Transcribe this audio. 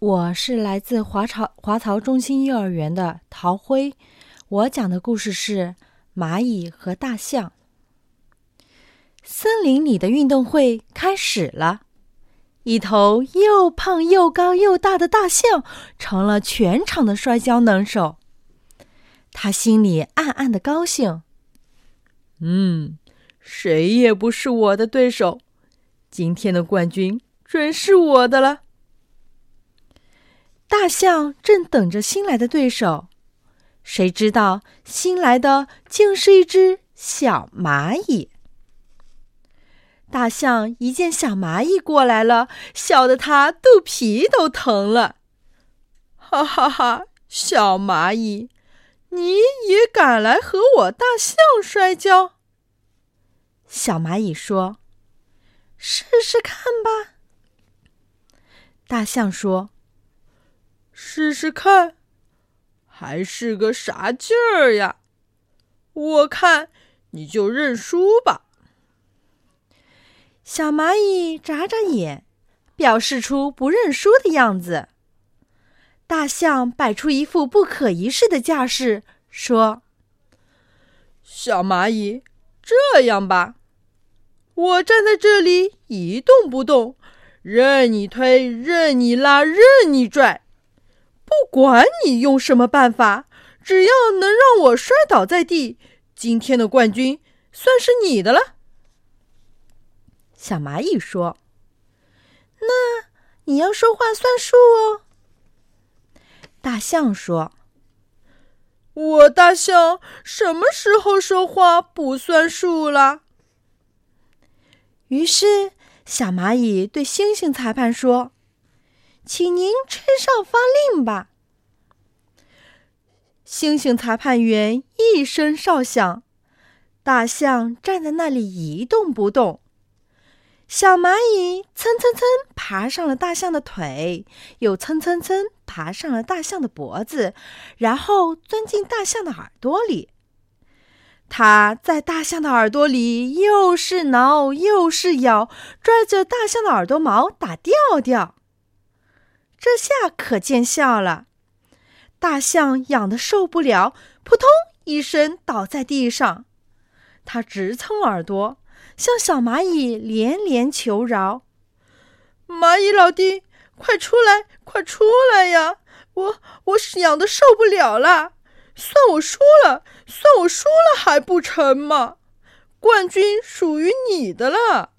我是来自华朝华漕中心幼儿园的陶辉，我讲的故事是蚂蚁和大象。森林里的运动会开始了，一头又胖又高又大的大象成了全场的摔跤能手。他心里暗暗的高兴，嗯，谁也不是我的对手，今天的冠军准是我的了。大象正等着新来的对手，谁知道新来的竟是一只小蚂蚁。大象一见小蚂蚁过来了，笑得它肚皮都疼了。哈哈哈！小蚂蚁，你也敢来和我大象摔跤？小蚂蚁说：“试试看吧。”大象说。试试看，还是个啥劲儿呀？我看你就认输吧。小蚂蚁眨眨眼，表示出不认输的样子。大象摆出一副不可一世的架势，说：“小蚂蚁，这样吧，我站在这里一动不动，任你推，任你拉，任你拽。”不管你用什么办法，只要能让我摔倒在地，今天的冠军算是你的了。小蚂蚁说：“那你要说话算数哦。”大象说：“我大象什么时候说话不算数了？”于是，小蚂蚁对猩猩裁判说。请您吹上发令吧。猩猩裁判员一声哨响，大象站在那里一动不动。小蚂蚁蹭蹭蹭爬上了大象的腿，又蹭蹭蹭爬上了大象的脖子，然后钻进大象的耳朵里。它在大象的耳朵里又是挠又是咬，拽着大象的耳朵毛打调调。这下可见效了，大象痒得受不了，扑通一声倒在地上。它直蹭耳朵，向小蚂蚁连连求饶：“蚂蚁老弟，快出来，快出来呀！我我痒得受不了了，算我输了，算我输了还不成吗？冠军属于你的了。”